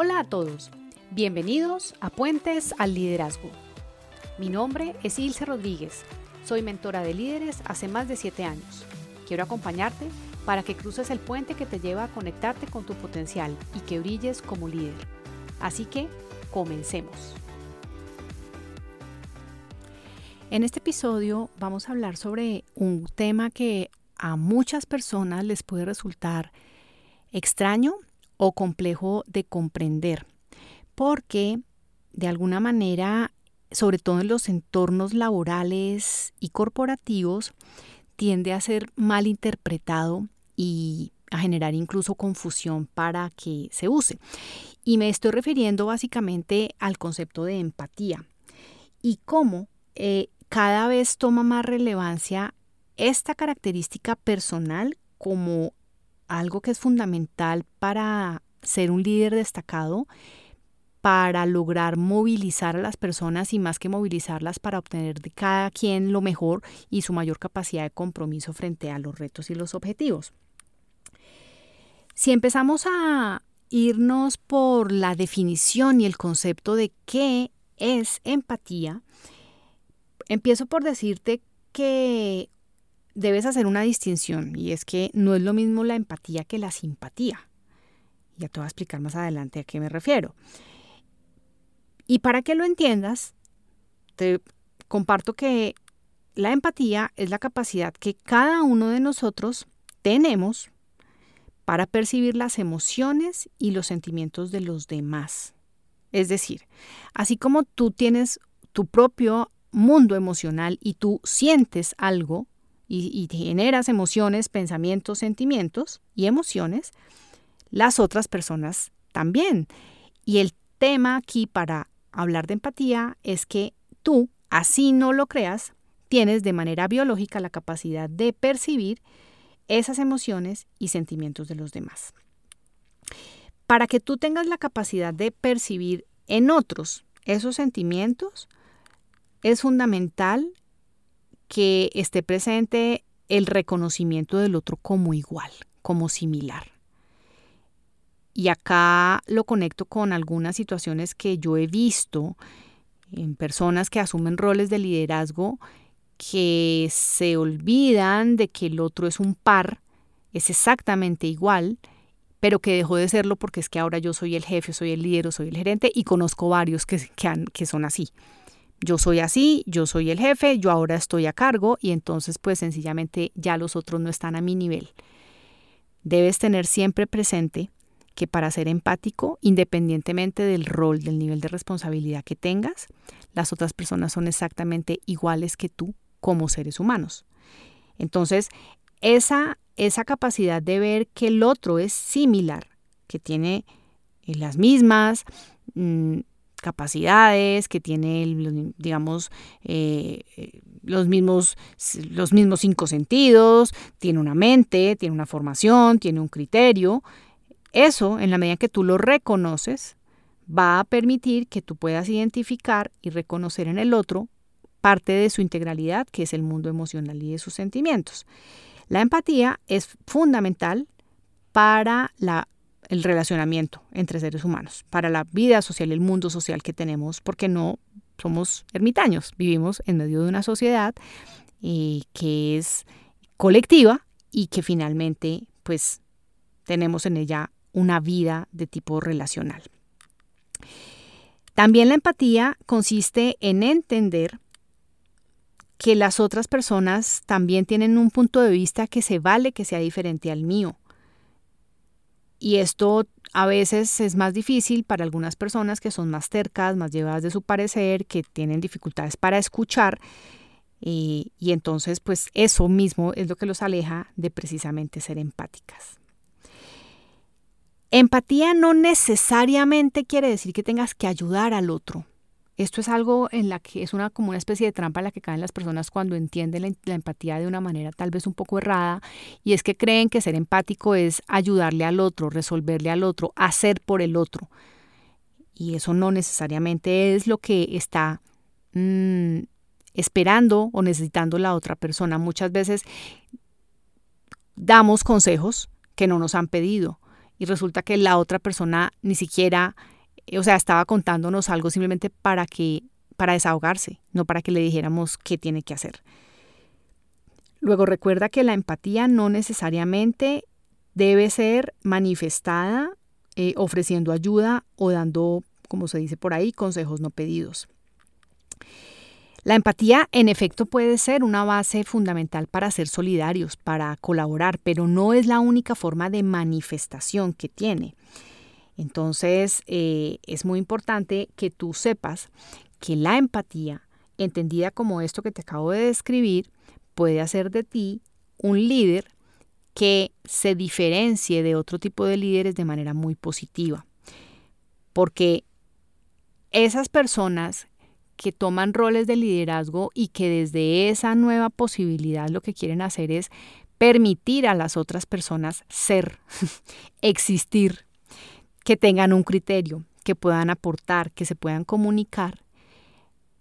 Hola a todos, bienvenidos a Puentes al Liderazgo. Mi nombre es Ilse Rodríguez, soy mentora de líderes hace más de 7 años. Quiero acompañarte para que cruces el puente que te lleva a conectarte con tu potencial y que brilles como líder. Así que, comencemos. En este episodio vamos a hablar sobre un tema que a muchas personas les puede resultar extraño o complejo de comprender, porque de alguna manera, sobre todo en los entornos laborales y corporativos, tiende a ser mal interpretado y a generar incluso confusión para que se use. Y me estoy refiriendo básicamente al concepto de empatía y cómo eh, cada vez toma más relevancia esta característica personal como algo que es fundamental para ser un líder destacado, para lograr movilizar a las personas y más que movilizarlas para obtener de cada quien lo mejor y su mayor capacidad de compromiso frente a los retos y los objetivos. Si empezamos a irnos por la definición y el concepto de qué es empatía, empiezo por decirte que debes hacer una distinción y es que no es lo mismo la empatía que la simpatía. Ya te voy a explicar más adelante a qué me refiero. Y para que lo entiendas, te comparto que la empatía es la capacidad que cada uno de nosotros tenemos para percibir las emociones y los sentimientos de los demás. Es decir, así como tú tienes tu propio mundo emocional y tú sientes algo y, generas emociones, pensamientos, sentimientos y emociones, las otras personas también. Y el tema aquí para hablar de empatía es que tú, así no lo creas, tienes de manera biológica la capacidad de percibir esas emociones y sentimientos de los demás. Para que tú tengas la capacidad de percibir en otros esos sentimientos, es fundamental que esté presente el reconocimiento del otro como igual, como similar. Y acá lo conecto con algunas situaciones que yo he visto en personas que asumen roles de liderazgo que se olvidan de que el otro es un par, es exactamente igual, pero que dejó de serlo porque es que ahora yo soy el jefe, soy el líder, soy el gerente y conozco varios que, que, que son así yo soy así, yo soy el jefe, yo ahora estoy a cargo y entonces pues sencillamente ya los otros no están a mi nivel. Debes tener siempre presente que para ser empático, independientemente del rol, del nivel de responsabilidad que tengas, las otras personas son exactamente iguales que tú como seres humanos. Entonces, esa, esa capacidad de ver que el otro es similar, que tiene eh, las mismas, mm, capacidades, que tiene, digamos, eh, los, mismos, los mismos cinco sentidos, tiene una mente, tiene una formación, tiene un criterio. Eso, en la medida que tú lo reconoces, va a permitir que tú puedas identificar y reconocer en el otro parte de su integralidad, que es el mundo emocional y de sus sentimientos. La empatía es fundamental para la el relacionamiento entre seres humanos, para la vida social, el mundo social que tenemos, porque no somos ermitaños, vivimos en medio de una sociedad eh, que es colectiva y que finalmente pues tenemos en ella una vida de tipo relacional. También la empatía consiste en entender que las otras personas también tienen un punto de vista que se vale que sea diferente al mío y esto a veces es más difícil para algunas personas que son más tercas, más llevadas de su parecer, que tienen dificultades para escuchar. Y, y entonces, pues eso mismo es lo que los aleja de precisamente ser empáticas. Empatía no necesariamente quiere decir que tengas que ayudar al otro. Esto es algo en la que es una como una especie de trampa en la que caen las personas cuando entienden la, empatía de una manera tal vez un poco errada y es que creen que ser empático es ayudarle al otro, resolverle al otro, hacer por el otro. Y eso no necesariamente es lo que está mm, esperando o necesitando la otra persona. Muchas veces damos consejos que no nos han pedido y resulta que la otra persona ni siquiera, o sea, estaba contándonos algo simplemente para que para desahogarse, no para que le dijéramos qué tiene que hacer. Luego recuerda que la empatía no necesariamente debe ser manifestada eh, ofreciendo ayuda o dando, como se dice por ahí, consejos no pedidos. La empatía, en efecto, puede ser una base fundamental para ser solidarios, para colaborar, pero no es la única forma de manifestación que tiene. Entonces, eh, es muy importante que tú sepas que la empatía, entendida como esto que te acabo de describir, puede hacer de ti un líder que se diferencie de otro tipo de líderes de manera muy positiva. Porque esas personas que toman roles de liderazgo y que desde esa nueva posibilidad lo que quieren hacer es permitir a las otras personas ser, existir, que tengan un criterio, que puedan aportar, que se puedan comunicar.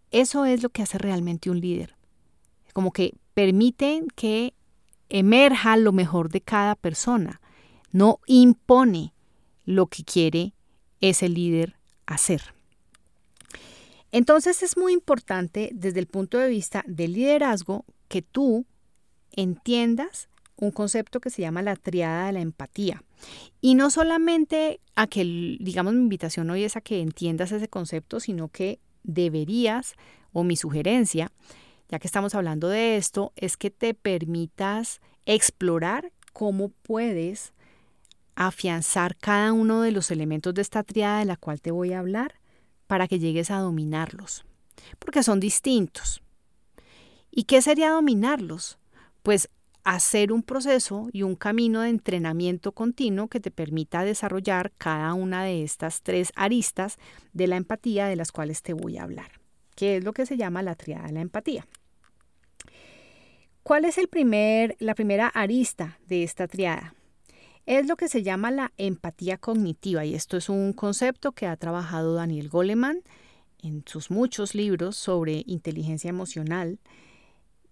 Eso es lo que hace realmente un líder. Como que permiten que emerja lo mejor de cada persona, no impone lo que quiere ese líder hacer. Entonces es muy importante desde el punto de vista del liderazgo que tú entiendas un concepto que se llama la triada de la empatía. Y no solamente a que, digamos, mi invitación hoy es a que entiendas ese concepto, sino que deberías, o mi sugerencia, ya que estamos hablando de esto, es que te permitas explorar cómo puedes afianzar cada uno de los elementos de esta triada de la cual te voy a hablar para que llegues a dominarlos, porque son distintos. ¿Y qué sería dominarlos? Pues hacer un proceso y un camino de entrenamiento continuo que te permita desarrollar cada una de estas tres aristas de la empatía de las cuales te voy a hablar, que es lo que se llama la triada de la empatía. ¿Cuál es el primer, la primera arista de esta triada? es lo que se llama la empatía cognitiva y esto es un concepto que ha trabajado Daniel Goleman en sus muchos libros sobre inteligencia emocional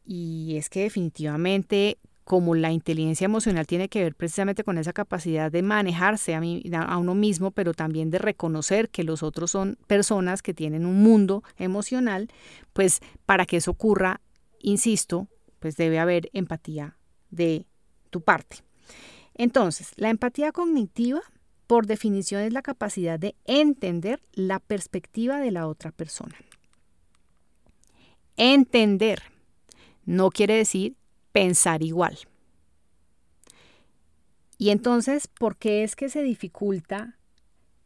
y es que definitivamente como la inteligencia emocional tiene que ver precisamente con esa capacidad de manejarse a, a uno mismo, pero también de reconocer que los otros son personas que tienen un mundo emocional, pues para que eso ocurra, insisto, pues debe haber empatía de tu parte. Entonces, la empatía cognitiva, por definición, es la capacidad de entender la perspectiva de la otra persona. Entender no quiere decir pensar igual. Y entonces, ¿por qué es que se dificulta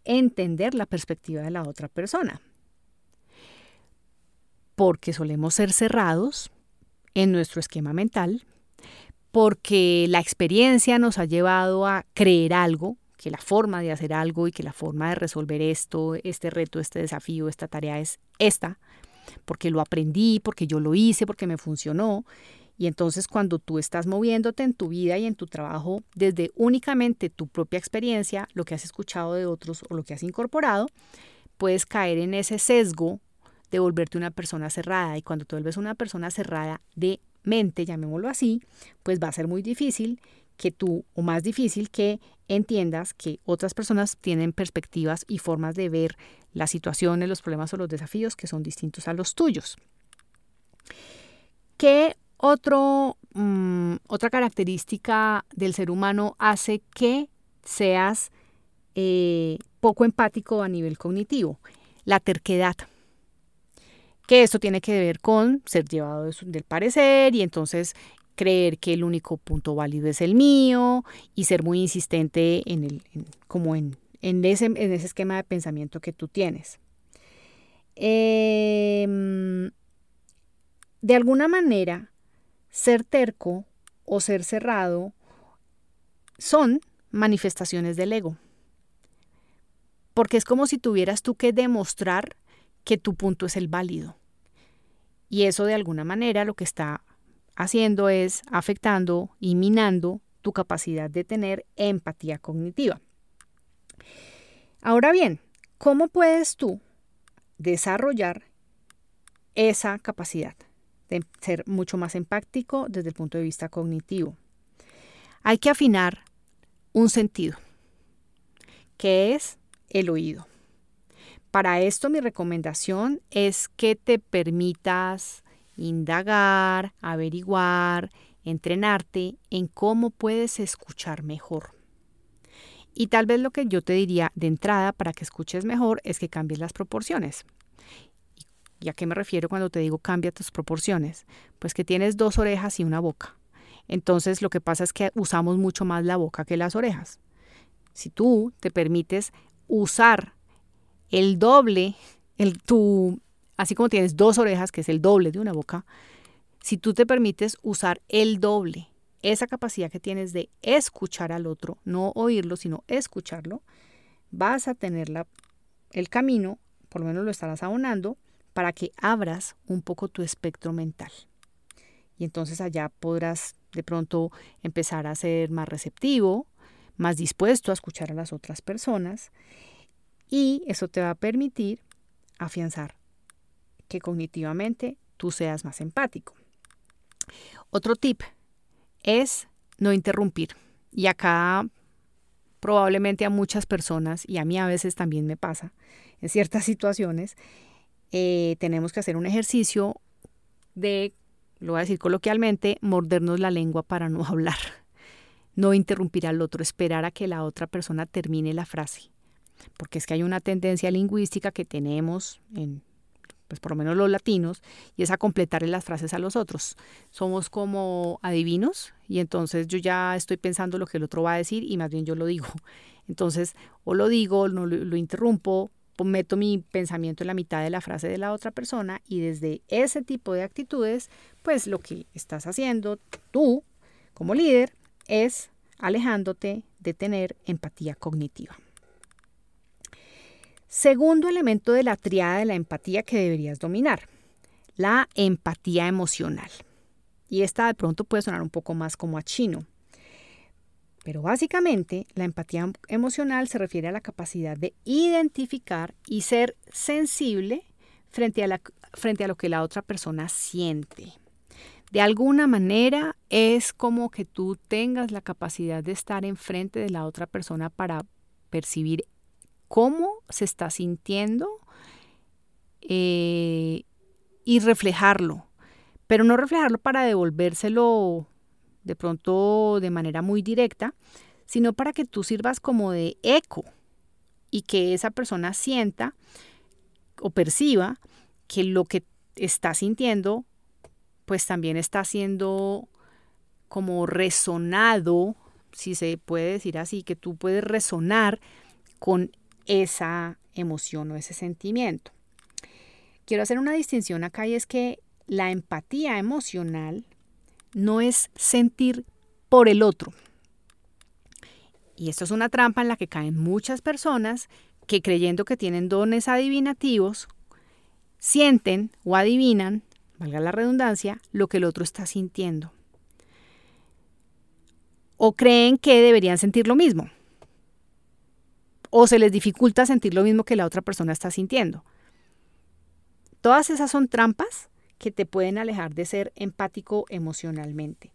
entender la perspectiva de la otra persona? Porque solemos ser cerrados en nuestro esquema mental, porque la experiencia nos ha llevado a creer algo, que la forma de hacer algo y que la forma de resolver esto, este reto, este desafío, esta tarea es esta, porque lo aprendí, porque yo lo hice, porque me funcionó. Y entonces cuando tú estás moviéndote en tu vida y en tu trabajo desde únicamente tu propia experiencia, lo que has escuchado de otros o lo que has incorporado, puedes caer en ese sesgo de volverte una persona cerrada. Y cuando tú vuelves una persona cerrada de mente, llamémoslo así, pues va a ser muy difícil que tú, o más difícil que entiendas que otras personas tienen perspectivas y formas de ver las situaciones, los problemas o los desafíos que son distintos a los tuyos. ¿Qué otro, mm, otra característica del ser humano hace que seas eh, poco empático a nivel cognitivo? La terquedad que esto tiene que ver con ser llevado del parecer y entonces creer que el único punto válido es el mío y ser muy insistente en el, como en, ese, en ese esquema de pensamiento que tú tienes. Em, de alguna manera, ser terco o ser cerrado son manifestaciones del ego. Porque es como si tuvieras tú que demostrar que tu punto es el válido. Y eso de alguna manera lo que está haciendo es afectando y minando tu capacidad de tener empatía cognitiva. Ahora bien, ¿cómo puedes tú desarrollar esa capacidad de ser mucho más empático desde el punto de vista cognitivo? Hay que afinar un sentido. que es el oído. Para esto mi recomendación es que te permitas indagar, averiguar, entrenarte en cómo puedes escuchar mejor. Y tal vez lo que yo te diría de entrada para que escuches mejor es que cambies las proporciones. ¿Y a qué me refiero cuando te digo cambia tus proporciones? Pues que tienes dos orejas y una boca. Entonces lo que pasa es que usamos mucho más la boca que las orejas. Si tú te permites usar el doble, el, tu, así como tienes dos orejas, que es el doble de una boca, si tú te permites usar el doble, esa capacidad que tienes de escuchar al otro, no oírlo, sino escucharlo, vas a tener la, el camino, por lo menos lo estarás abonando, para que abras un poco tu espectro mental. Y entonces allá podrás de pronto empezar a ser más receptivo, más dispuesto a escuchar a las otras personas y eso te va a permitir afianzar que cognitivamente tú seas más empático. Otro tip es no interrumpir. Y acá probablemente a muchas personas, y a mí a veces también me pasa, en ciertas situaciones, eh, tenemos que hacer un ejercicio de, lo voy a decir coloquialmente, mordernos la lengua para no hablar, no interrumpir al otro, esperar a que la otra persona termine la frase porque es que hay una tendencia lingüística que tenemos en pues por lo menos los latinos, y es a completarle las frases a los otros. Somos como adivinos y entonces yo ya estoy pensando lo que el otro va a decir y más bien yo lo digo. Entonces, o lo digo, no lo, lo interrumpo, meto mi pensamiento en la mitad de la frase de la otra persona y desde ese tipo de actitudes, pues lo que estás haciendo tú como líder es alejándote de tener empatía cognitiva. Segundo elemento de la triada de la empatía que deberías dominar, la empatía emocional. Y esta de pronto puede sonar un poco más como a chino. Pero básicamente la empatía emocional se refiere a la capacidad de identificar y ser sensible frente a, la, frente a lo que la otra persona siente. De alguna manera es como que tú tengas la capacidad de estar enfrente de la otra persona para percibir cómo se está sintiendo eh, y reflejarlo, pero no reflejarlo para devolvérselo de pronto de manera muy directa, sino para que tú sirvas como de eco y que esa persona sienta o perciba que lo que está sintiendo pues también está siendo como resonado, si se puede decir así, que tú puedes resonar con esa emoción o ese sentimiento. Quiero hacer una distinción acá y es que la empatía emocional no es sentir por el otro. Y esto es una trampa en la que caen muchas personas que creyendo que tienen dones adivinativos, sienten o adivinan, valga la redundancia, lo que el otro está sintiendo. O creen que deberían sentir lo mismo o se les dificulta sentir lo mismo que la otra persona está sintiendo. Todas esas son trampas que te pueden alejar de ser empático emocionalmente.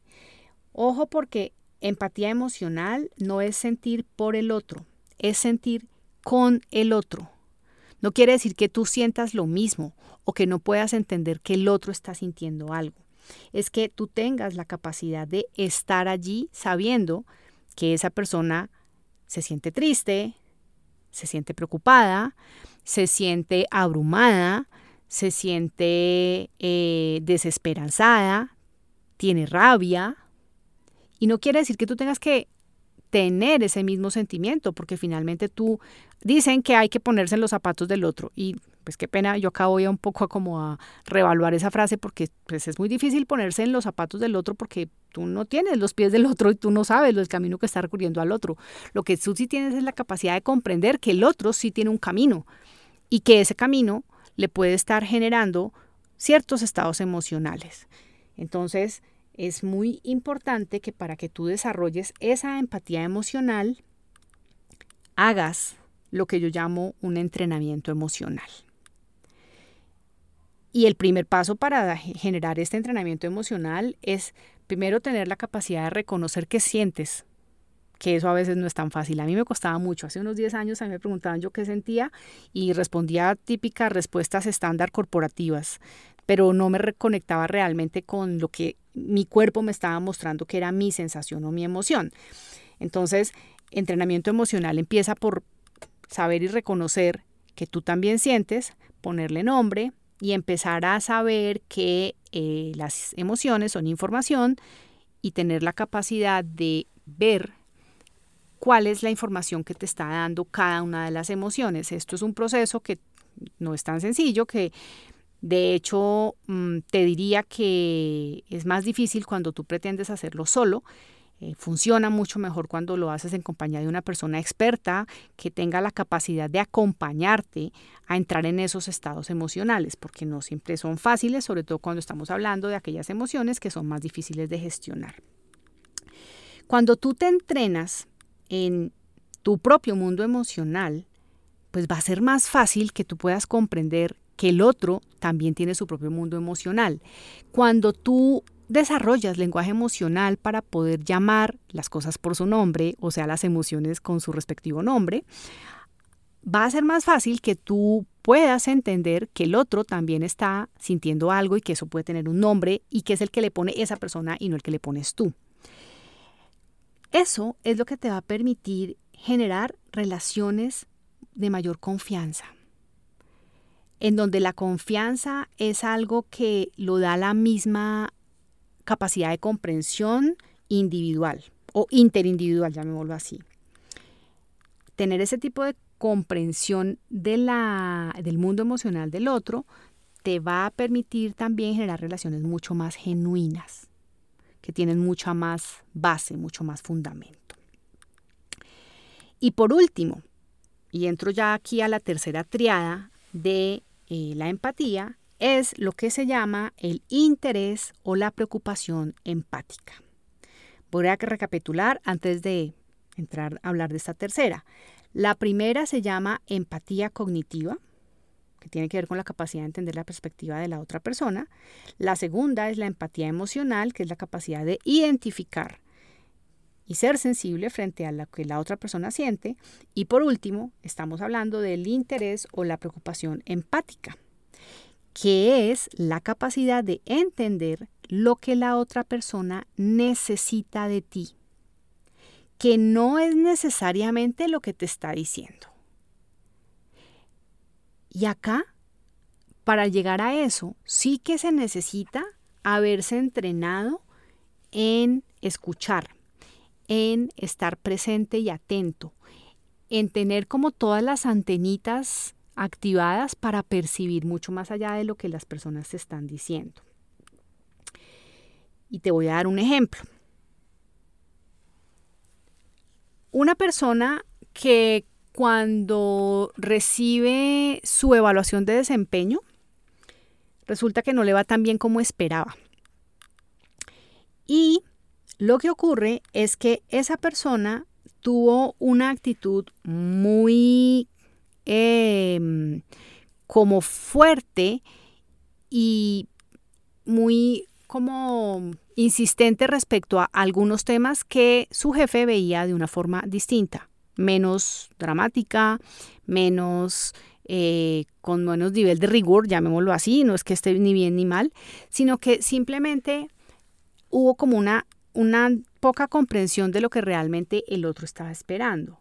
Ojo porque empatía emocional no es sentir por el otro, es sentir con el otro. No quiere decir que tú sientas lo mismo o que no puedas entender que el otro está sintiendo algo. Es que tú tengas la capacidad de estar allí sabiendo que esa persona se siente triste, se siente preocupada, se siente abrumada, se siente eh, desesperanzada, tiene rabia. Y no quiere decir que tú tengas que tener ese mismo sentimiento, porque finalmente tú dicen que hay que ponerse en los zapatos del otro y pues qué pena, yo acá voy a un poco a como a reevaluar esa frase porque pues es muy difícil ponerse en los zapatos del otro porque tú no tienes los pies del otro y tú no sabes el camino que está recorriendo al otro. Lo que tú sí tienes es la capacidad de comprender que el otro sí tiene un camino y que ese camino le puede estar generando ciertos estados emocionales. Entonces, es muy importante que para que tú desarrolles esa empatía emocional, hagas lo que yo llamo un entrenamiento emocional. Y el primer paso para generar este entrenamiento emocional es primero tener la capacidad de reconocer qué sientes que eso a veces no es tan fácil. A mí me costaba mucho. Hace unos 10 años a mí me preguntaban yo qué sentía y respondía típicas respuestas estándar corporativas, pero no me reconectaba realmente con lo que mi cuerpo me estaba mostrando que era mi sensación o mi emoción. Entonces, entrenamiento emocional empieza por saber y reconocer que tú también sientes, ponerle nombre y empezar a saber que eh, las emociones son información y tener la capacidad de ver cuál es la información que te está dando cada una de las emociones. Esto es un proceso que no es tan sencillo, que de hecho mm, te diría que es más difícil cuando tú pretendes hacerlo solo. Eh, funciona mucho mejor cuando lo haces en compañía de una persona experta que tenga la capacidad de acompañarte a entrar en esos estados emocionales, porque no siempre son fáciles, sobre todo cuando estamos hablando de aquellas emociones que son más difíciles de gestionar. Cuando tú te entrenas en tu propio mundo emocional, pues va a ser más fácil que tú puedas comprender que el otro también tiene su propio mundo emocional. Cuando tú desarrollas lenguaje emocional para poder llamar las cosas por su nombre, o sea, las emociones con su respectivo nombre, va a ser más fácil que tú puedas entender que el otro también está sintiendo algo y que eso puede tener un nombre y que es el que le pone esa persona y no el que le pones tú. Eso es lo que te va a permitir generar relaciones de mayor confianza, en donde la confianza es algo que lo da la misma capacidad de comprensión individual o interindividual, llamémoslo así. Tener ese tipo de comprensión de la, del mundo emocional del otro te va a permitir también generar relaciones mucho más genuinas que tienen mucha más base, mucho más fundamento. Y por último, y entro ya aquí a la tercera triada de eh, la empatía, es lo que se llama el interés o la preocupación empática. Voy a recapitular antes de entrar a hablar de esta tercera. La primera se llama empatía cognitiva, que tiene que ver con la capacidad de entender la perspectiva de la otra persona. La segunda es la empatía emocional, que es la capacidad de identificar y ser sensible frente a lo que la otra persona siente. Y por último, estamos hablando del interés o la preocupación empática, que es la capacidad de entender lo que la otra persona necesita de ti, que no es necesariamente lo que te está diciendo. Y acá, para llegar a eso, sí que se necesita haberse entrenado en escuchar, en estar presente y atento, en tener como todas las antenitas activadas para percibir mucho más allá de lo que las personas te están diciendo. Y te voy a dar un ejemplo. Una persona que cuando recibe su evaluación de desempeño, resulta que no le va tan bien como esperaba. Y lo que ocurre es que esa persona tuvo una actitud muy em, como fuerte y muy como insistente respecto a algunos temas que su jefe veía de una forma distinta menos dramática, menos eh, con menos nivel de rigor, llamémoslo así, no es que esté ni bien ni mal, sino que simplemente hubo como una, una poca comprensión de lo que realmente el otro estaba esperando.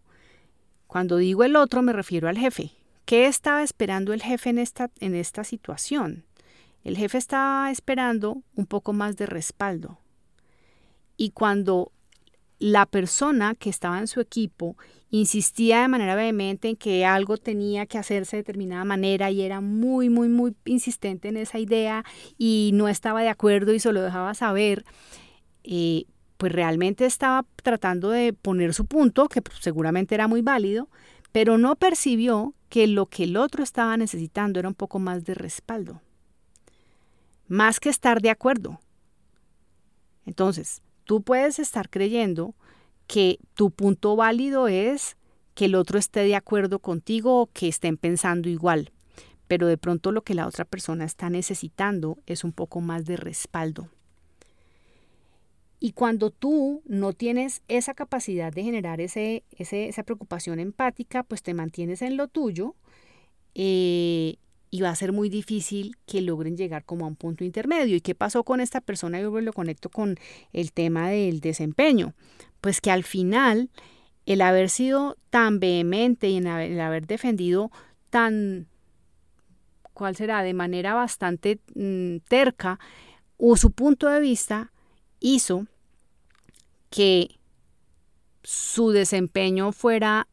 Cuando digo el otro me refiero al jefe. ¿Qué estaba esperando el jefe en esta, en esta situación? El jefe estaba esperando un poco más de respaldo. Y cuando la persona que estaba en su equipo insistía de manera vehemente en que algo tenía que hacerse de determinada manera y era muy, muy, muy insistente en esa idea y no estaba de acuerdo y se lo dejaba saber, eh, pues realmente estaba tratando de poner su punto, que pues, seguramente era muy válido, pero no percibió que lo que el otro estaba necesitando era un poco más de respaldo, más que estar de acuerdo. Entonces, tú puedes estar creyendo que tu punto válido es que el otro esté de acuerdo contigo o que estén pensando igual, pero de pronto lo que la otra persona está necesitando es un poco más de respaldo. Y cuando tú no tienes esa capacidad de generar ese, esa preocupación empática, pues te mantienes en lo tuyo eh, y va a ser muy difícil que logren llegar como a un punto intermedio. ¿Y qué pasó con esta persona? Yo lo conecto con el tema del desempeño. Pues que al final el haber sido tan vehemente y el haber defendido tan, ¿cuál será? De manera bastante mm, terca o su punto de vista hizo que su desempeño fuera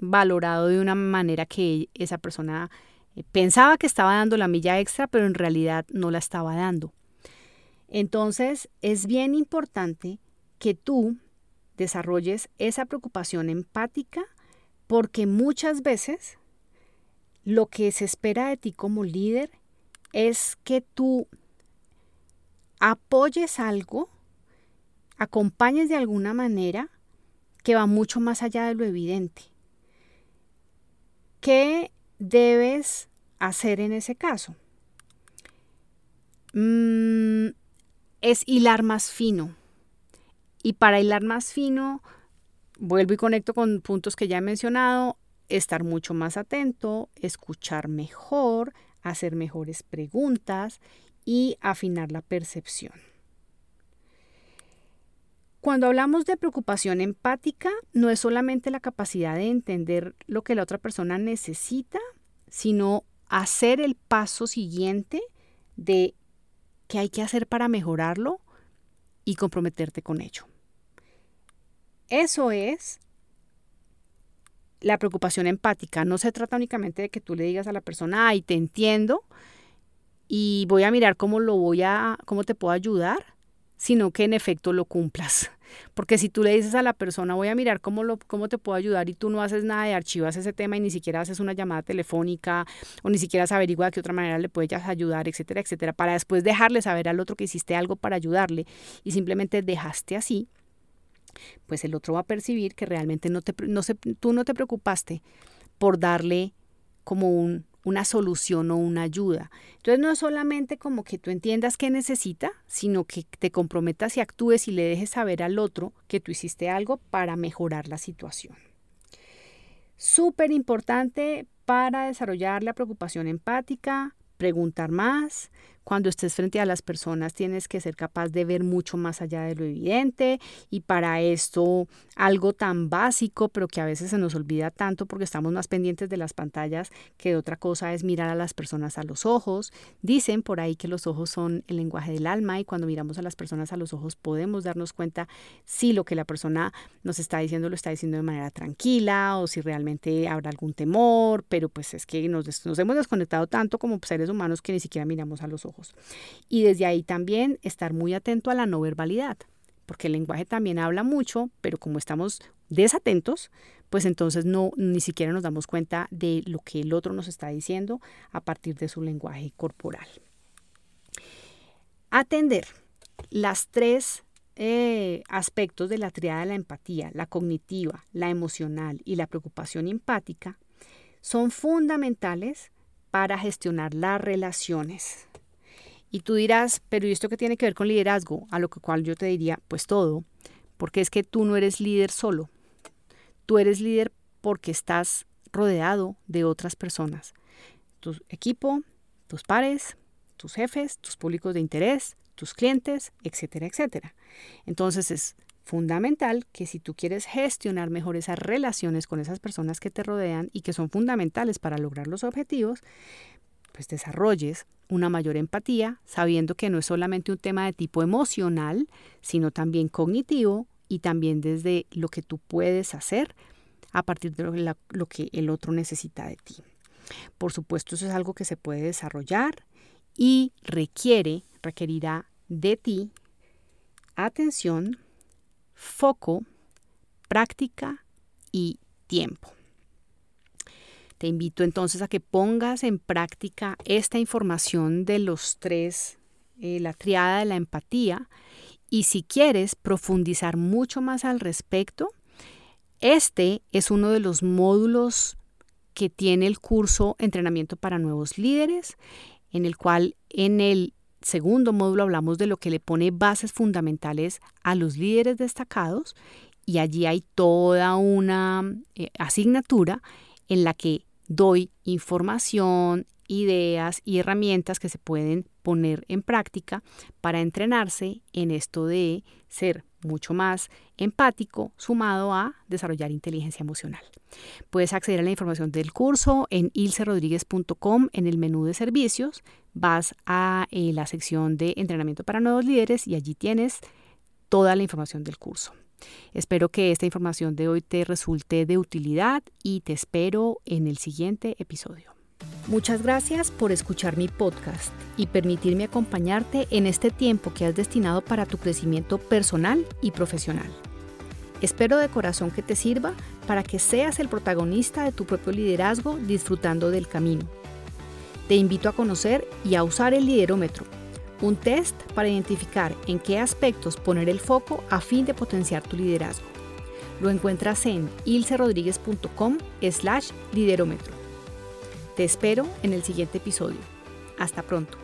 valorado de una manera que esa persona eh, pensaba que estaba dando la milla extra, pero en realidad no la estaba dando. Entonces, es bien importante que tú desarrolles esa preocupación empática porque muchas veces lo que se espera de ti como líder es que tú apoyes algo acompañes de alguna manera que va mucho más allá de lo evidente. ¿Qué debes hacer en ese caso? Mm, es hilar más fino. Y para hilar más fino, vuelvo y conecto con puntos que ya he mencionado, estar mucho más atento, escuchar mejor, hacer mejores preguntas y afinar la percepción. Cuando hablamos de preocupación empática, no es solamente la capacidad de entender lo que la otra persona necesita, sino hacer el paso siguiente de qué hay que hacer para mejorarlo y comprometerte con ello. Eso es la preocupación empática. No se trata únicamente de que tú le digas a la persona, ay, te entiendo y voy a mirar cómo lo voy a, cómo te puedo ayudar, sino que en efecto lo cumplas. Porque si tú le dices a la persona, voy a mirar cómo, lo, cómo te puedo ayudar y tú no haces nada de archivas ese tema y ni siquiera haces una llamada telefónica o ni siquiera se de qué otra manera le puedes ayudar, etcétera, etcétera, para después dejarle saber al otro que hiciste algo para ayudarle y simplemente dejaste así, pues el otro va a percibir que realmente no te, no tú no te preocupaste por darle como un, una solución o una ayuda. Entonces no es solamente como que tú entiendas qué necesita, sino que te comprometas y actúes y le dejes saber al otro que tú hiciste algo para mejorar la situación. Súper importante para desarrollar la preocupación empática, preguntar más, cuando estés frente a las personas tienes que ser capaz de ver mucho más allá de lo evidente y para esto algo tan básico pero que a veces se nos olvida tanto porque estamos más pendientes de las pantallas que de otra cosa es mirar a las personas a los ojos. Dicen por ahí que los ojos son el lenguaje del alma y cuando miramos a las personas a los ojos podemos darnos cuenta si lo que la persona nos está diciendo lo está diciendo de manera tranquila o si realmente habrá algún temor, pero pues es que nos, nos hemos desconectado tanto como seres humanos que ni siquiera miramos a los ojos. Y desde ahí también estar muy atento a la no verbalidad, porque el lenguaje también habla mucho, pero como estamos desatentos, pues entonces no ni siquiera nos damos cuenta de lo que el otro nos está diciendo a partir de su lenguaje corporal. Atender las tres eh, aspectos de la triada de la empatía, la cognitiva, la emocional y la preocupación empática, son fundamentales para gestionar las relaciones. Y tú dirás, pero ¿y esto qué tiene que ver con liderazgo? A lo cual yo te diría, pues todo, porque es que tú no eres líder solo. Tú eres líder porque estás rodeado de otras personas. Tu equipo, tus pares, tus jefes, tus públicos de interés, tus clientes, etcétera, etcétera. Entonces es fundamental que si tú quieres gestionar mejor esas relaciones con esas personas que te rodean y que son fundamentales para lograr los objetivos, pues desarrolles una mayor empatía, sabiendo que no es solamente un tema de tipo emocional, sino también cognitivo y también desde lo que tú puedes hacer a partir de lo, que el otro necesita de ti. Por supuesto, eso es algo que se puede desarrollar y requiere, requerirá de ti atención, foco, práctica y tiempo. Te invito entonces a que pongas en práctica esta información de los tres, eh, la triada de la empatía, y si quieres profundizar mucho más al respecto, este es uno de los módulos que tiene el curso Entrenamiento para Nuevos Líderes, en el cual en el segundo módulo hablamos de lo que le pone bases fundamentales a los líderes destacados y allí hay toda una eh, asignatura en la que doy información, ideas y herramientas que se pueden poner en práctica para entrenarse en esto de ser mucho más empático sumado a desarrollar inteligencia emocional. Puedes acceder a la información del curso en ilcerodríguez.com en el menú de servicios, vas a eh, la sección de entrenamiento para nuevos líderes y allí tienes toda la información del curso. Espero que esta información de hoy te resulte de utilidad y te espero en el siguiente episodio. Muchas gracias por escuchar mi podcast y permitirme acompañarte en este tiempo que has destinado para tu crecimiento personal y profesional. Espero de corazón que te sirva para que seas el protagonista de tu propio liderazgo disfrutando del camino. Te invito a conocer y a usar el liderómetro, un test para identificar en qué aspectos poner el foco a fin de potenciar tu liderazgo. Lo encuentras en ilcerodríguez.com slash liderómetro. Te espero en el siguiente episodio. Hasta pronto.